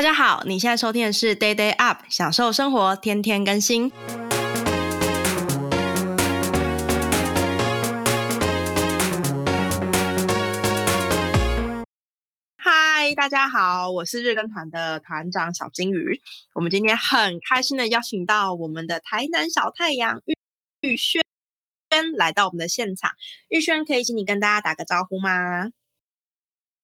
大家好，你现在收听的是 Day Day Up，享受生活，天天更新。嗨，大家好，我是日更团的团长小金鱼。我们今天很开心的邀请到我们的台南小太阳玉玉轩来到我们的现场。玉轩，可以请你跟大家打个招呼吗？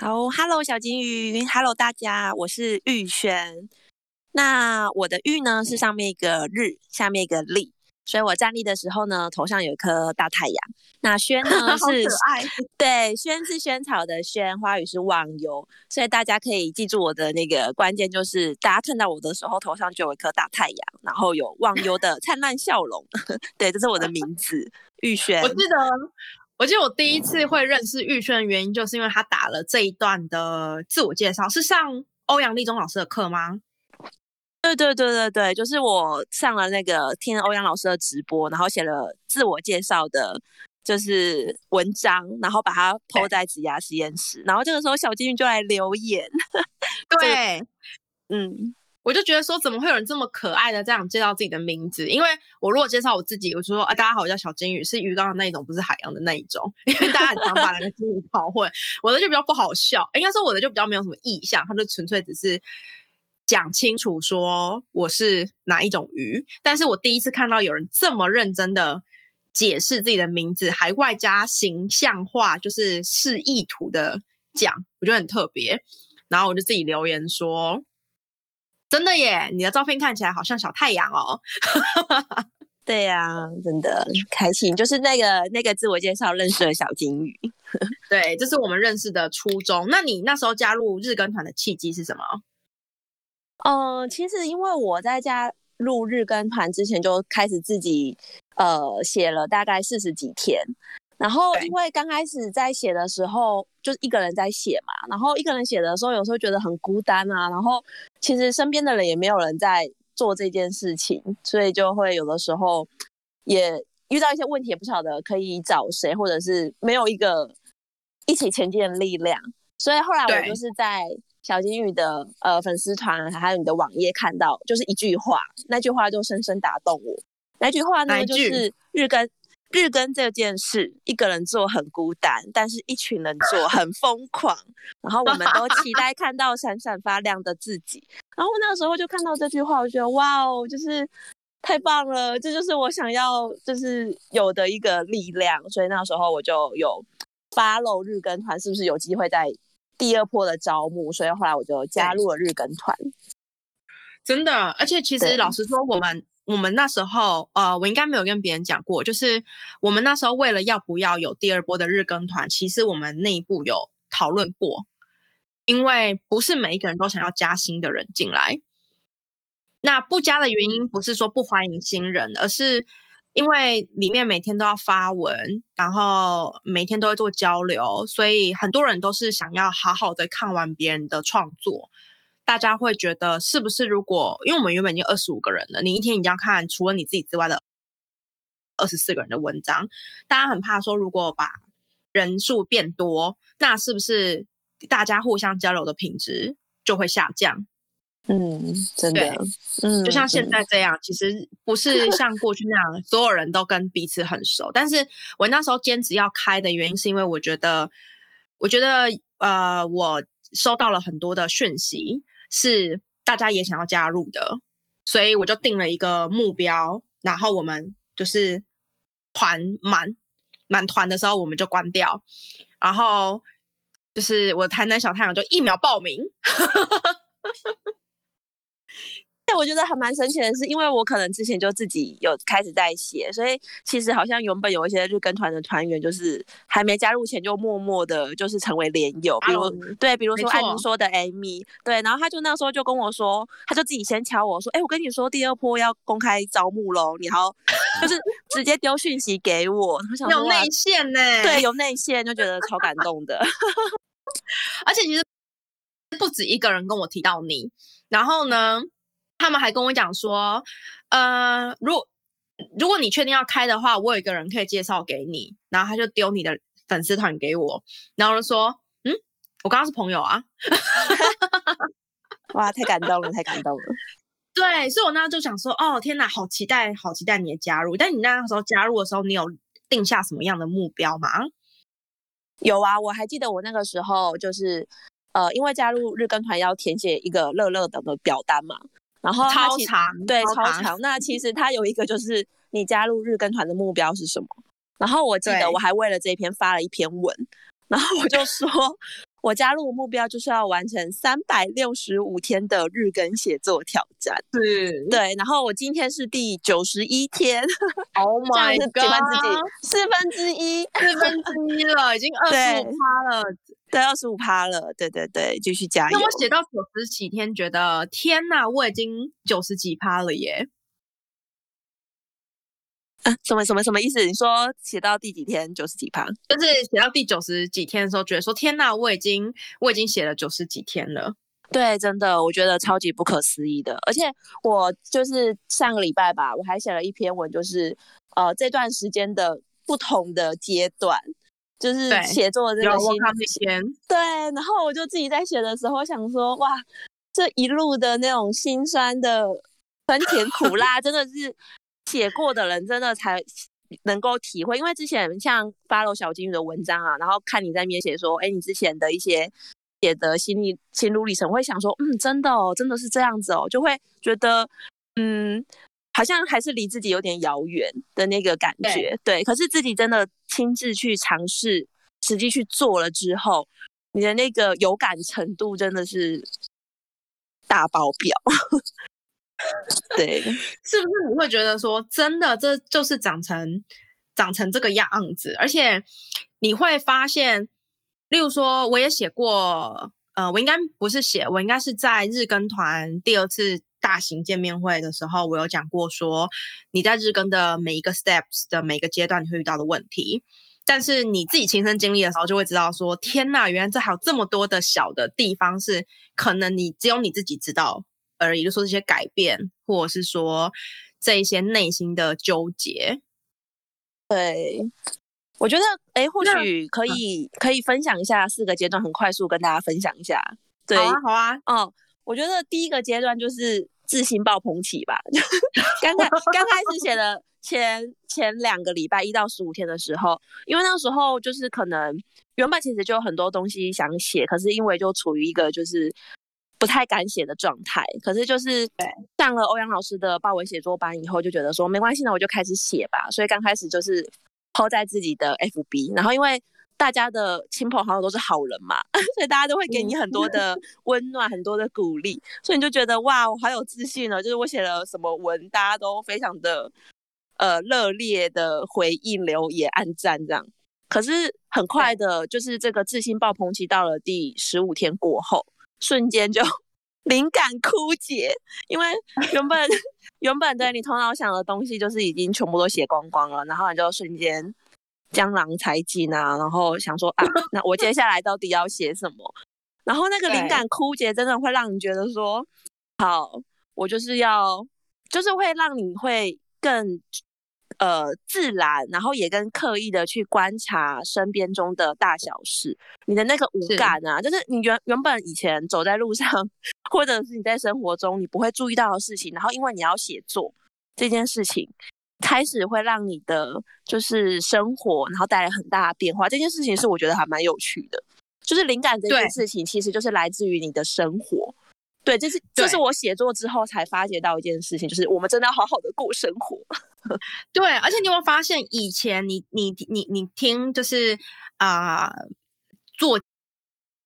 好，Hello，小金鱼，Hello，大家，我是玉轩。那我的玉呢是上面一个日，下面一个立，所以我站立的时候呢，头上有一颗大太阳。那轩呢 是，对，轩是萱草的萱，花语是忘忧，所以大家可以记住我的那个关键，就是大家看到我的时候，头上就有一颗大太阳，然后有忘忧的灿烂笑容。对，这是我的名字，玉轩。我记得。我记得我第一次会认识玉轩的原因，就是因为他打了这一段的自我介绍，是上欧阳立中老师的课吗？对对对对对，就是我上了那个听欧阳老师的直播，然后写了自我介绍的，就是文章，然后把它 po 在子牙实验室，然后这个时候小金鱼就来留言，对，嗯。我就觉得说，怎么会有人这么可爱的这样介绍自己的名字？因为我如果介绍我自己，我就说啊，大家好，我叫小金鱼，是鱼缸的那一种，不是海洋的那一种。因为大家很常把那个金鱼搞混，我的就比较不好笑。应该说我的就比较没有什么意向，他就纯粹只是讲清楚说我是哪一种鱼。但是我第一次看到有人这么认真的解释自己的名字，还外加形象化，就是示意图的讲，我觉得很特别。然后我就自己留言说。真的耶，你的照片看起来好像小太阳哦。对呀、啊，真的开心，就是那个那个自我介绍认识的小金鱼。对，这是我们认识的初衷。那你那时候加入日更团的契机是什么？呃，其实因为我在加入日更团之前就开始自己呃写了大概四十几天。然后，因为刚开始在写的时候，就是一个人在写嘛。然后一个人写的时候，有时候觉得很孤单啊。然后其实身边的人也没有人在做这件事情，所以就会有的时候也遇到一些问题，也不晓得可以找谁，或者是没有一个一起前进的力量。所以后来我就是在小金鱼的呃粉丝团还有你的网页看到，就是一句话，那句话就深深打动我。那句话呢，就是日更。日更这件事，一个人做很孤单，但是一群人做很疯狂。然后我们都期待看到闪闪发亮的自己。然后那个时候就看到这句话，我觉得哇哦，就是太棒了，这就是我想要就是有的一个力量。所以那时候我就有 follow 日更团，是不是有机会在第二波的招募？所以后来我就加入了日更团。真的，而且其实老实说，我们。我们那时候，呃，我应该没有跟别人讲过，就是我们那时候为了要不要有第二波的日更团，其实我们内部有讨论过，因为不是每一个人都想要加新的人进来。那不加的原因不是说不欢迎新人，而是因为里面每天都要发文，然后每天都会做交流，所以很多人都是想要好好的看完别人的创作。大家会觉得是不是？如果因为我们原本已经二十五个人了，你一天一定要看除了你自己之外的二十四个人的文章，大家很怕说，如果把人数变多，那是不是大家互相交流的品质就会下降？嗯，真的，嗯，就像现在这样，其实不是 像过去那样，所有人都跟彼此很熟。但是我那时候坚持要开的原因，是因为我觉得，我觉得，呃，我收到了很多的讯息。是大家也想要加入的，所以我就定了一个目标，然后我们就是团满满团的时候我们就关掉，然后就是我台南小太阳就一秒报名。我觉得还蛮神奇的是，因为我可能之前就自己有开始在写，所以其实好像原本有一些日跟团的团员，就是还没加入前就默默的，就是成为连友。比如、嗯、对，比如说艾宁说的 Amy，对，然后他就那时候就跟我说，他就自己先敲我说，哎、欸，我跟你说第二波要公开招募喽，你好，就是直接丢讯息给我，我想有内线呢，对，有内线就觉得超感动的，而且其实不止一个人跟我提到你，然后呢？他们还跟我讲说，呃，如果如果你确定要开的话，我有一个人可以介绍给你。然后他就丢你的粉丝团给我，然后就说，嗯，我刚刚是朋友啊。哇，太感动了，太感动了。对，所以我那时候就想说，哦，天哪，好期待，好期待你的加入。但你那时候加入的时候，你有定下什么样的目标吗？有啊，我还记得我那个时候就是，呃，因为加入日更团要填写一个乐乐等的表单嘛，然后超长，对，超长。那其实它有一个就是你加入日更团的目标是什么？然后我记得我还为了这一篇发了一篇文，然后我就说。我加入目标就是要完成三百六十五天的日更写作挑战。是，对。然后我今天是第九十一天，Oh my God，四分之一，四分之一了，已经二十五趴了，对，二十五趴了，对对对，继续加油。那我写到九十几天，觉得天哪，我已经九十几趴了耶。啊，什么什么什么意思？你说写到第几天九十几趴？就是写到第九十几天的时候，觉得说天哪，我已经我已经写了九十几天了。对，真的，我觉得超级不可思议的。而且我就是上个礼拜吧，我还写了一篇文，就是呃这段时间的不同的阶段，就是写作的这个心情。对，然后我就自己在写的时候想说，哇，这一路的那种辛酸的酸甜苦辣，真的是。写过的人真的才能够体会，因为之前像 follow 小金鱼的文章啊，然后看你在那边写说，哎，你之前的一些写的心理心路历程，我会想说，嗯，真的哦，真的是这样子哦，就会觉得，嗯，好像还是离自己有点遥远的那个感觉，对，对。可是自己真的亲自去尝试，实际去做了之后，你的那个有感程度真的是大爆表。对，是不是你会觉得说，真的这就是长成长成这个样子？而且你会发现，例如说，我也写过，呃，我应该不是写，我应该是在日更团第二次大型见面会的时候，我有讲过说，你在日更的每一个 steps 的每个阶段，你会遇到的问题，但是你自己亲身经历的时候，就会知道说，天呐，原来这还有这么多的小的地方是可能你只有你自己知道。而已就是说这些改变，或者是说这一些内心的纠结，对，我觉得，哎，或许可以、嗯、可以分享一下四个阶段，很快速跟大家分享一下。对，好啊，好啊，哦，我觉得第一个阶段就是自信爆棚起吧。刚开刚开始写的前前两个礼拜一到十五天的时候，因为那时候就是可能原本其实就有很多东西想写，可是因为就处于一个就是。不太敢写的状态，可是就是上了欧阳老师的爆文写作班以后，就觉得说没关系那，我就开始写吧。所以刚开始就是 po 在自己的 FB，然后因为大家的亲朋好友都是好人嘛，所以大家都会给你很多的 温暖，很多的鼓励，所以你就觉得哇，我好有自信呢。就是我写了什么文，大家都非常的呃热烈的回应、留言、按赞这样。可是很快的，就是这个自信爆棚期到了第十五天过后。瞬间就 灵感枯竭，因为原本原本对你头脑想的东西就是已经全部都写光光了，然后你就瞬间江郎才尽啊，然后想说啊，那我接下来到底要写什么？然后那个灵感枯竭真的会让你觉得说，好，我就是要，就是会让你会更。呃，自然，然后也跟刻意的去观察身边中的大小事，你的那个五感啊，是就是你原原本以前走在路上，或者是你在生活中你不会注意到的事情，然后因为你要写作这件事情，开始会让你的就是生活，然后带来很大的变化。这件事情是我觉得还蛮有趣的，就是灵感这件事情，其实就是来自于你的生活。对，这是这是我写作之后才发觉到一件事情，就是我们真的要好好的过生活。对，而且你有没有发现，以前你你你你听，就是啊、呃，作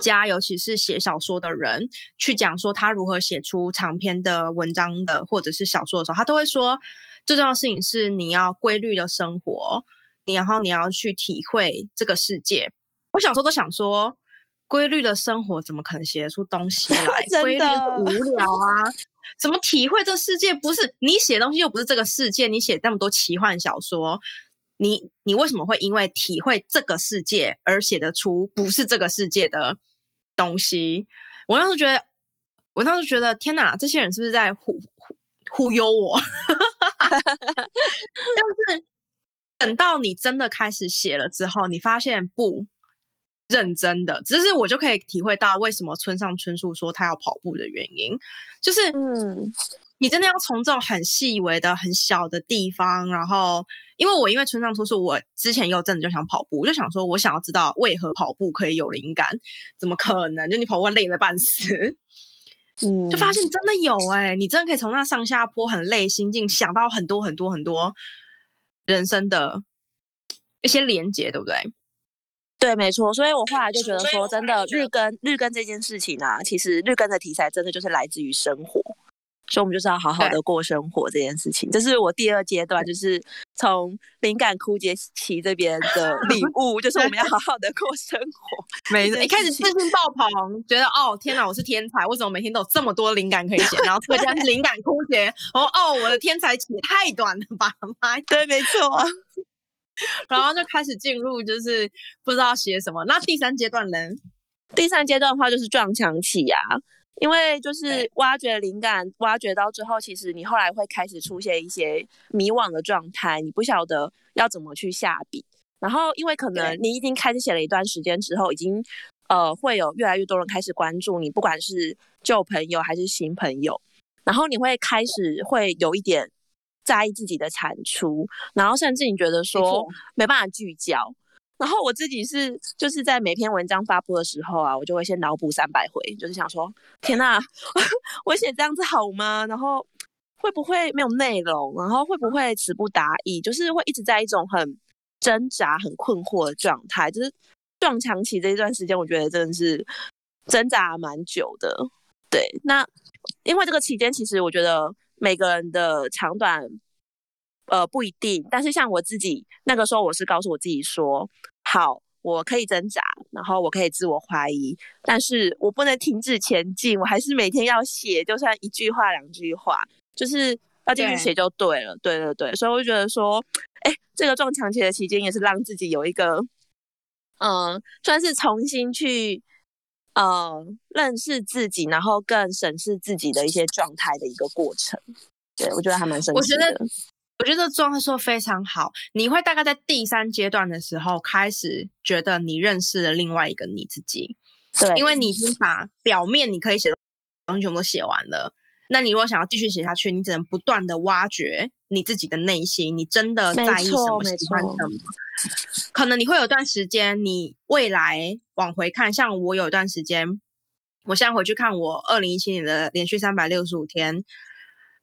家，尤其是写小说的人，去讲说他如何写出长篇的文章的，或者是小说的时候，他都会说，最重要的事情是你要规律的生活，你然后你要去体会这个世界。我小时候都想说。规律的生活怎么可能写得出东西 来？规律无聊啊！怎么体会这世界？不是你写东西又不是这个世界，你写那么多奇幻小说，你你为什么会因为体会这个世界而写得出不是这个世界的东西？我当时觉得，我当时觉得，天哪，这些人是不是在忽忽忽悠我？但是等到你真的开始写了之后，你发现不。认真的，只是我就可以体会到为什么村上春树说他要跑步的原因，就是嗯，你真的要从这种很细微的、很小的地方，然后因为我因为村上春树，我之前有阵子就想跑步，我就想说我想要知道为何跑步可以有灵感，怎么可能？就你跑步累得半死，嗯，就发现真的有哎、欸，你真的可以从那上下坡很累心境想到很多很多很多人生的一些连接，对不对？对，没错，所以我后来就觉得说，真的日更日更这件事情啊，其实日更的题材真的就是来自于生活，所以我们就是要好好的过生活这件事情。这是我第二阶段，就是从灵感枯竭期这边的 领悟，就是我们要好好的过生活。没错，一开始自信爆棚，觉得哦天哪，我是天才，为什么每天都有这么多灵感可以写？然后突然间灵感枯竭，哦哦，我的天才期也太短了吧？妈，对，没错。然后就开始进入，就是不知道写什么。那第三阶段呢？第三阶段的话就是撞墙期呀，因为就是挖掘灵感，挖掘到之后，其实你后来会开始出现一些迷惘的状态，你不晓得要怎么去下笔。然后因为可能你已经开始写了一段时间之后，已经呃会有越来越多人开始关注你，不管是旧朋友还是新朋友，然后你会开始会有一点。在意自己的产出，然后甚至你觉得说没办法聚焦，然后我自己是就是在每篇文章发布的时候啊，我就会先脑补三百回，就是想说天哪，我写这样子好吗？然后会不会没有内容？然后会不会词不达意？就是会一直在一种很挣扎、很困惑的状态。就是撞墙期这一段时间，我觉得真的是挣扎蛮久的。对，那因为这个期间，其实我觉得。每个人的长短，呃，不一定。但是像我自己那个时候，我是告诉我自己说：好，我可以挣扎，然后我可以自我怀疑，但是我不能停止前进。我还是每天要写，就算一句话、两句话，就是要继续写就对了。对，对对对，所以我就觉得说，哎，这个撞墙期的期间，也是让自己有一个，嗯、呃，算是重新去。呃，认识自己，然后更审视自己的一些状态的一个过程，对，我觉得还蛮神奇的。我觉得，我觉得状态说非常好。你会大概在第三阶段的时候开始觉得你认识了另外一个你自己，对，因为你已经把表面你可以写的东西全部都写完了。那你如果想要继续写下去，你只能不断的挖掘你自己的内心，你真的在意什么，喜欢什么。可能你会有段时间，你未来往回看，像我有一段时间，我现在回去看我二零一七年的连续三百六十五天，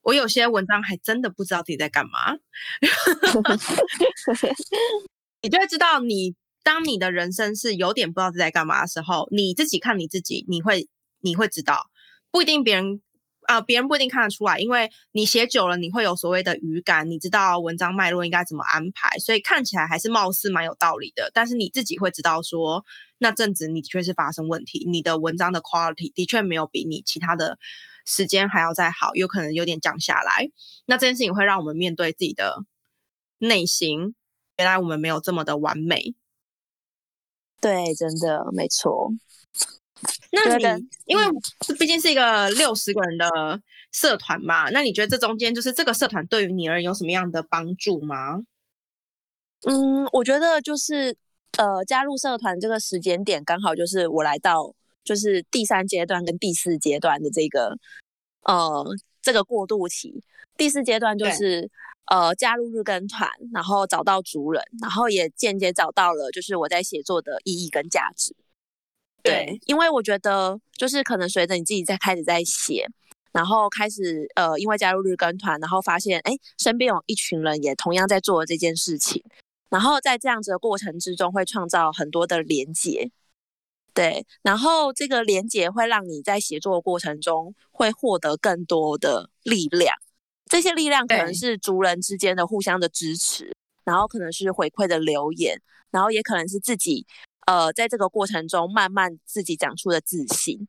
我有些文章还真的不知道自己在干嘛。你就会知道你，你当你的人生是有点不知道自己在干嘛的时候，你自己看你自己，你会你会知道，不一定别人。啊、呃，别人不一定看得出来，因为你写久了，你会有所谓的语感，你知道文章脉络应该怎么安排，所以看起来还是貌似蛮有道理的。但是你自己会知道说，那阵子你的确是发生问题，你的文章的 quality 的确没有比你其他的时间还要再好，有可能有点降下来。那这件事情会让我们面对自己的内心，原来我们没有这么的完美。对，真的没错。那你因为这毕竟是一个六十个人的社团嘛，那你觉得这中间就是这个社团对于你而言有什么样的帮助吗？嗯，我觉得就是呃，加入社团这个时间点刚好就是我来到就是第三阶段跟第四阶段的这个呃这个过渡期。第四阶段就是呃加入日更团，然后找到族人，然后也间接找到了就是我在写作的意义跟价值。对，因为我觉得就是可能随着你自己在开始在写，然后开始呃，因为加入日更团，然后发现哎，身边有一群人也同样在做这件事情，然后在这样子的过程之中，会创造很多的连接。对，然后这个连接会让你在写作的过程中会获得更多的力量，这些力量可能是族人之间的互相的支持，然后可能是回馈的留言，然后也可能是自己。呃，在这个过程中，慢慢自己长出了自信，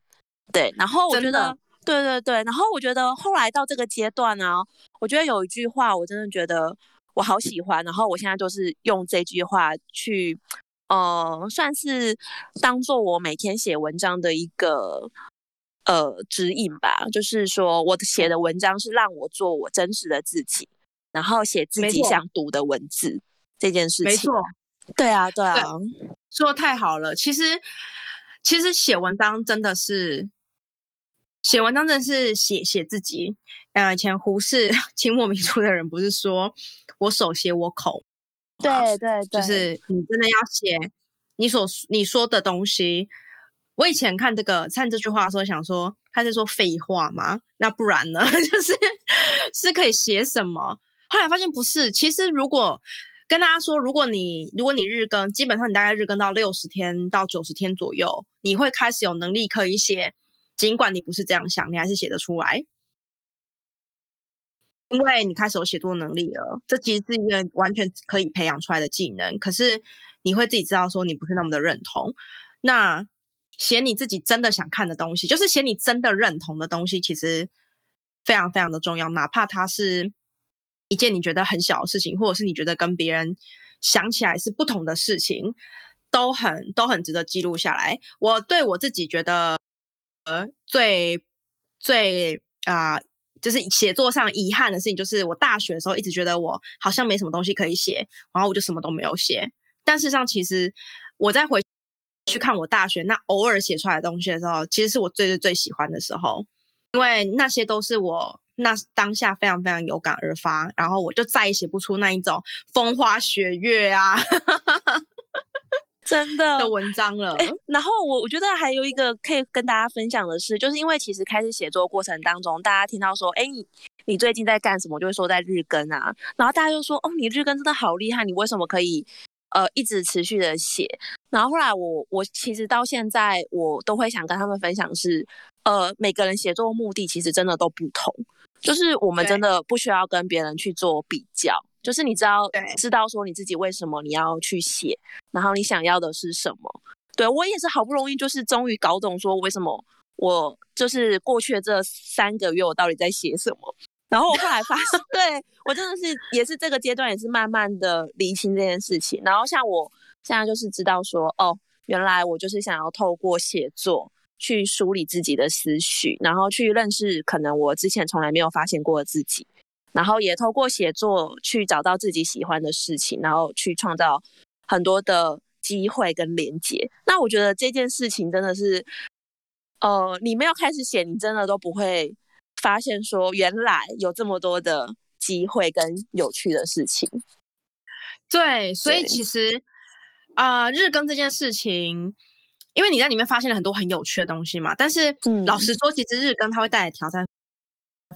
对。然后我觉得，对对对。然后我觉得，后来到这个阶段呢、啊，我觉得有一句话，我真的觉得我好喜欢。然后我现在就是用这句话去，呃，算是当做我每天写文章的一个呃指引吧。就是说，我写的文章是让我做我真实的自己，然后写自己想读的文字这件事情。没错。对啊，对啊。对说的太好了。其实，其实写文章真的是写文章，真的是写写自己。呃，以前胡适 清末民初的人不是说我手写我口，对对对，就是你真的要写你所你说的东西。我以前看这个看这句话的时候，想说他在说废话吗？那不然呢？就是 是可以写什么？后来发现不是。其实如果跟大家说，如果你如果你日更，基本上你大概日更到六十天到九十天左右，你会开始有能力可以写。尽管你不是这样想，你还是写得出来，因为你开始有写作能力了。这其实是一个完全可以培养出来的技能。可是你会自己知道说你不是那么的认同。那写你自己真的想看的东西，就是写你真的认同的东西，其实非常非常的重要。哪怕它是一件你觉得很小的事情，或者是你觉得跟别人想起来是不同的事情，都很都很值得记录下来。我对我自己觉得，呃，最最啊、就是写作上遗憾的事情，就是我大学的时候一直觉得我好像没什么东西可以写，然后我就什么都没有写。但事实上，其实我在回。去看我大学那偶尔写出来的东西的时候，其实是我最最最喜欢的时候，因为那些都是我那当下非常非常有感而发，然后我就再也写不出那一种风花雪月啊，真的的文章了。欸，然后我我觉得还有一个可以跟大家分享的是，就是因为其实开始写作过程当中，大家听到说，哎，你你最近在干什么？就会说在日更啊，然后大家就说，哦，你日更真的好厉害，你为什么可以？呃，一直持续的写，然后后来我我其实到现在我都会想跟他们分享是，呃，每个人写作目的其实真的都不同，就是我们真的不需要跟别人去做比较，就是你知道知道说你自己为什么你要去写，然后你想要的是什么。对，我也是好不容易就是终于搞懂说为什么我就是过去的这三个月我到底在写什么。然后我后来发现，对，我真的是也是这个阶段，也是慢慢的理清这件事情。然后像我现在就是知道说，哦，原来我就是想要透过写作去梳理自己的思绪，然后去认识可能我之前从来没有发现过的自己，然后也透过写作去找到自己喜欢的事情，然后去创造很多的机会跟连接。那我觉得这件事情真的是，呃，你没有开始写，你真的都不会。发现说，原来有这么多的机会跟有趣的事情。对，所以其实啊、呃，日更这件事情，因为你在里面发现了很多很有趣的东西嘛。但是、嗯、老实说，其实日更它会带来挑战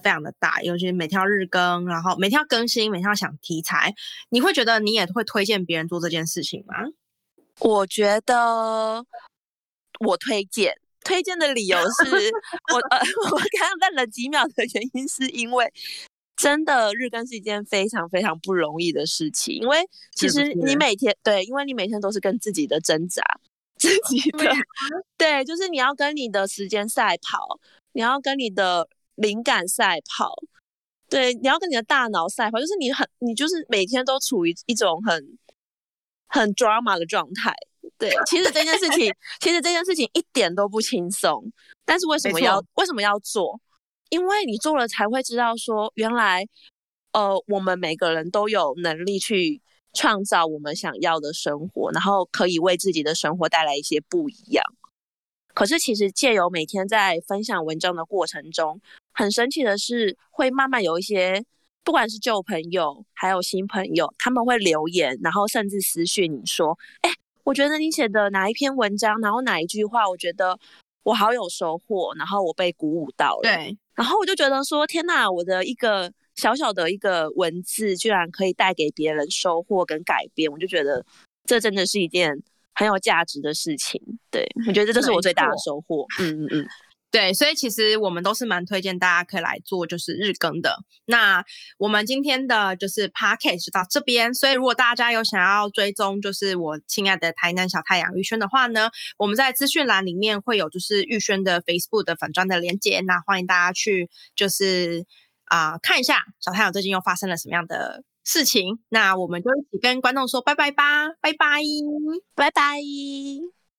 非常的大，尤其是每天要日更，然后每天要更新，每天要想题材。你会觉得你也会推荐别人做这件事情吗？我觉得我推荐。推荐的理由是 我呃，我刚刚愣了几秒的原因，是因为真的日更是一件非常非常不容易的事情。因为其实你每天对，因为你每天都是跟自己的挣扎，自己的对，就是你要跟你的时间赛跑，你要跟你的灵感赛跑，对，你要跟你的大脑赛跑，就是你很你就是每天都处于一种很很 drama 的状态。对，其实这件事情，其实这件事情一点都不轻松。但是为什么要为什么要做？因为你做了才会知道说，原来，呃，我们每个人都有能力去创造我们想要的生活，然后可以为自己的生活带来一些不一样。可是其实借由每天在分享文章的过程中，很神奇的是，会慢慢有一些，不管是旧朋友还有新朋友，他们会留言，然后甚至私讯你说，哎。我觉得你写的哪一篇文章，然后哪一句话，我觉得我好有收获，然后我被鼓舞到了。对，然后我就觉得说，天哪，我的一个小小的一个文字，居然可以带给别人收获跟改变，我就觉得这真的是一件很有价值的事情。对，我觉得这是我最大的收获。嗯嗯嗯。对，所以其实我们都是蛮推荐大家可以来做，就是日更的。那我们今天的就是 podcast 就到这边。所以如果大家有想要追踪，就是我亲爱的台南小太阳玉轩的话呢，我们在资讯栏里面会有就是玉轩的 Facebook 的粉砖的连接。那欢迎大家去就是啊、看一下小太阳最近又发生了什么样的事情。那我们就一起跟观众说拜拜吧，拜拜，拜拜。